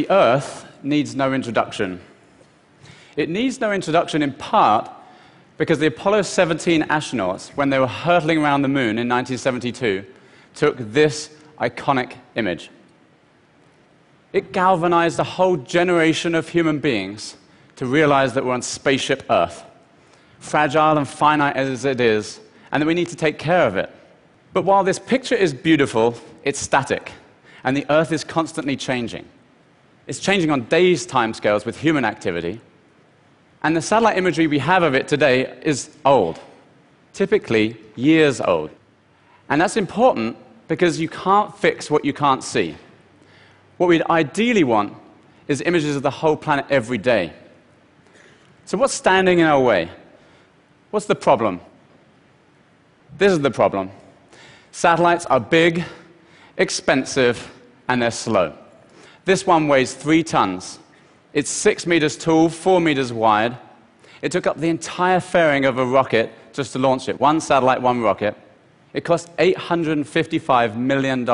the Earth needs no introduction. It needs no introduction in part because the Apollo 17 astronauts, when they were hurtling around the moon in 1972, took this iconic image. It galvanized a whole generation of human beings to realize that we're on spaceship Earth, fragile and finite as it is, and that we need to take care of it. But while this picture is beautiful, it's static, and the Earth is constantly changing. It's changing on days' timescales with human activity, and the satellite imagery we have of it today is old, typically years old. And that's important because you can't fix what you can't see. What we'd ideally want is images of the whole planet every day. So, what's standing in our way? What's the problem? This is the problem. Satellites are big, expensive, and they're slow. This one weighs three tons. It's six meters tall, four meters wide. It took up the entire fairing of a rocket just to launch it. One satellite, one rocket. It cost $855 million.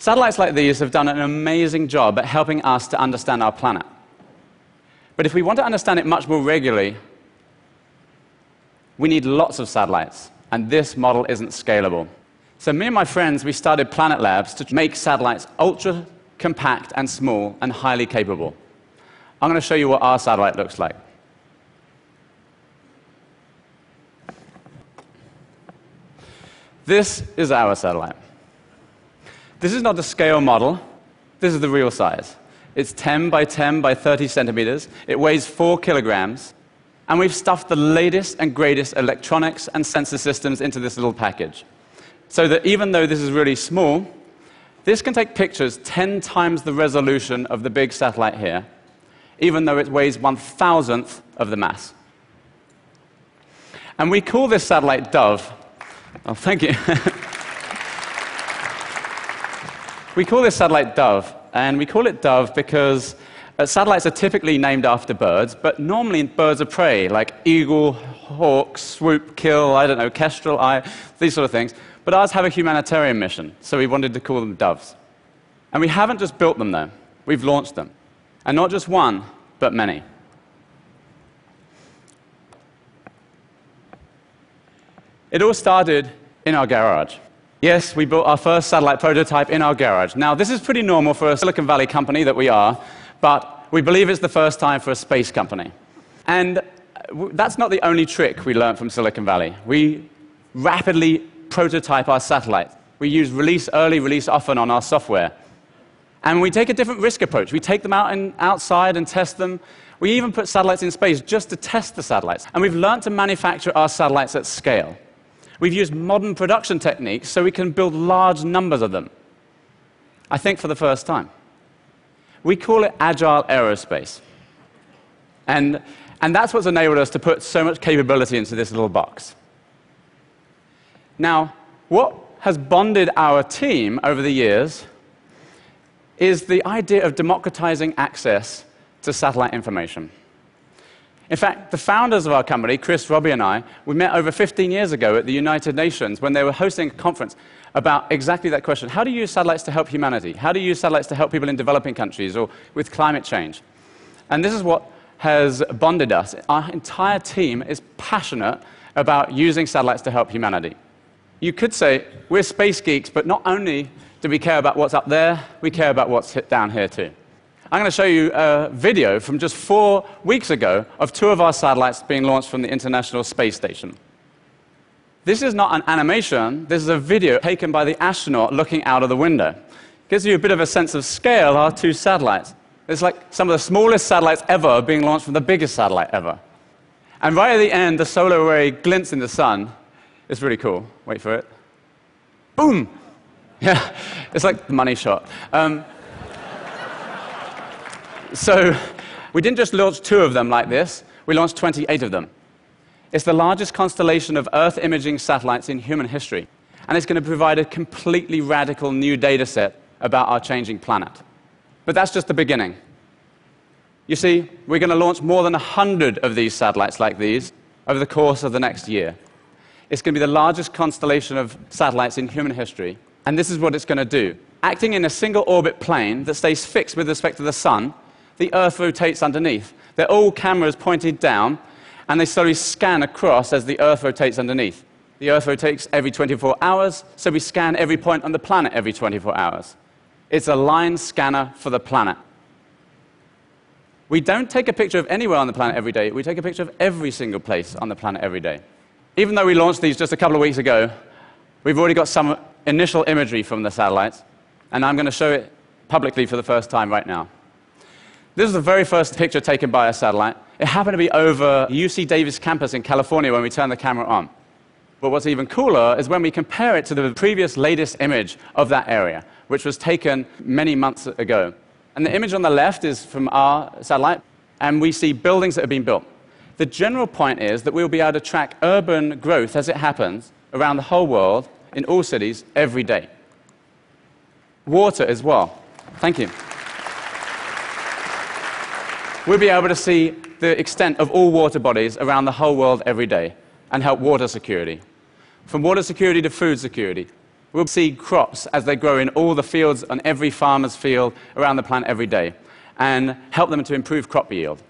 Satellites like these have done an amazing job at helping us to understand our planet. But if we want to understand it much more regularly, we need lots of satellites, and this model isn't scalable. So, me and my friends, we started Planet Labs to make satellites ultra compact and small and highly capable. I'm going to show you what our satellite looks like. This is our satellite. This is not the scale model, this is the real size. It's 10 by 10 by 30 centimeters, it weighs 4 kilograms, and we've stuffed the latest and greatest electronics and sensor systems into this little package. So that even though this is really small, this can take pictures 10 times the resolution of the big satellite here, even though it weighs one thousandth of the mass. And we call this satellite Dove Oh, thank you. we call this satellite Dove, and we call it Dove because uh, satellites are typically named after birds, but normally birds of prey, like eagle, hawk, swoop, kill, I don't know, kestrel, eye, these sort of things. But ours have a humanitarian mission, so we wanted to call them doves. And we haven't just built them, though, we've launched them. And not just one, but many. It all started in our garage. Yes, we built our first satellite prototype in our garage. Now, this is pretty normal for a Silicon Valley company that we are, but we believe it's the first time for a space company. And that's not the only trick we learned from Silicon Valley. We rapidly prototype our satellites. We use release early, release often on our software. And we take a different risk approach. We take them out and outside and test them. We even put satellites in space just to test the satellites. And we've learned to manufacture our satellites at scale. We've used modern production techniques so we can build large numbers of them. I think for the first time. We call it agile aerospace. And, and that's what's enabled us to put so much capability into this little box. Now, what has bonded our team over the years is the idea of democratizing access to satellite information. In fact, the founders of our company, Chris, Robbie, and I, we met over 15 years ago at the United Nations when they were hosting a conference about exactly that question. How do you use satellites to help humanity? How do you use satellites to help people in developing countries or with climate change? And this is what has bonded us. Our entire team is passionate about using satellites to help humanity. You could say we're space geeks, but not only do we care about what's up there, we care about what's down here too. I'm going to show you a video from just four weeks ago of two of our satellites being launched from the International Space Station. This is not an animation, this is a video taken by the astronaut looking out of the window. It Gives you a bit of a sense of scale, our two satellites. It's like some of the smallest satellites ever being launched from the biggest satellite ever. And right at the end, the solar array glints in the sun. It's really cool. Wait for it. Boom! Yeah, it's like the money shot. Um, so we didn't just launch two of them like this, we launched 28 of them. It's the largest constellation of Earth imaging satellites in human history, and it's going to provide a completely radical new data set about our changing planet. But that's just the beginning. You see, we're going to launch more than 100 of these satellites like these over the course of the next year. It's going to be the largest constellation of satellites in human history, and this is what it's going to do acting in a single orbit plane that stays fixed with respect to the sun, the Earth rotates underneath. They're all cameras pointed down, and they slowly scan across as the Earth rotates underneath. The Earth rotates every 24 hours, so we scan every point on the planet every 24 hours. It's a line scanner for the planet. We don't take a picture of anywhere on the planet every day, we take a picture of every single place on the planet every day. Even though we launched these just a couple of weeks ago, we've already got some initial imagery from the satellites, and I'm going to show it publicly for the first time right now. This is the very first picture taken by a satellite. It happened to be over UC Davis campus in California when we turned the camera on. But what's even cooler is when we compare it to the previous latest image of that area, which was taken many months ago. And the image on the left is from our satellite, and we see buildings that have been built. The general point is that we'll be able to track urban growth as it happens around the whole world in all cities every day. Water as well. Thank you. We'll be able to see the extent of all water bodies around the whole world every day and help water security. From water security to food security. We'll see crops as they grow in all the fields on every farmer's field around the planet every day and help them to improve crop yield.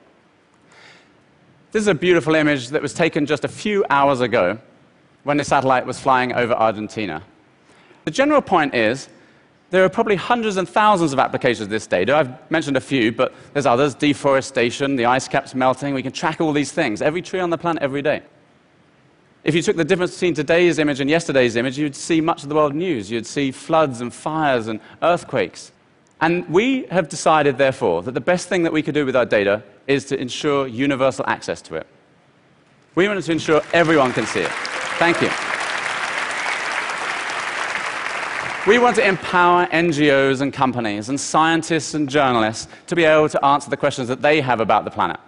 This is a beautiful image that was taken just a few hours ago when the satellite was flying over Argentina. The general point is there are probably hundreds and thousands of applications of this data. I've mentioned a few, but there's others deforestation, the ice caps melting. We can track all these things, every tree on the planet every day. If you took the difference between today's image and yesterday's image, you'd see much of the world news. You'd see floods and fires and earthquakes. And we have decided, therefore, that the best thing that we could do with our data is to ensure universal access to it. We want to ensure everyone can see it. Thank you. We want to empower NGOs and companies and scientists and journalists to be able to answer the questions that they have about the planet.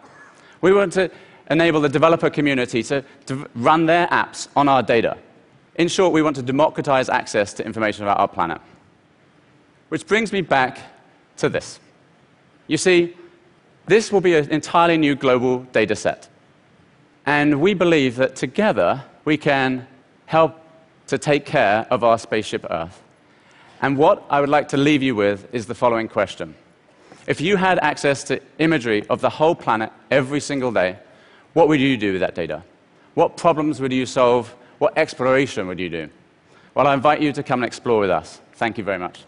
We want to enable the developer community to, to run their apps on our data. In short, we want to democratize access to information about our planet. Which brings me back to this. You see, this will be an entirely new global data set. And we believe that together we can help to take care of our spaceship Earth. And what I would like to leave you with is the following question. If you had access to imagery of the whole planet every single day, what would you do with that data? What problems would you solve? What exploration would you do? Well, I invite you to come and explore with us. Thank you very much.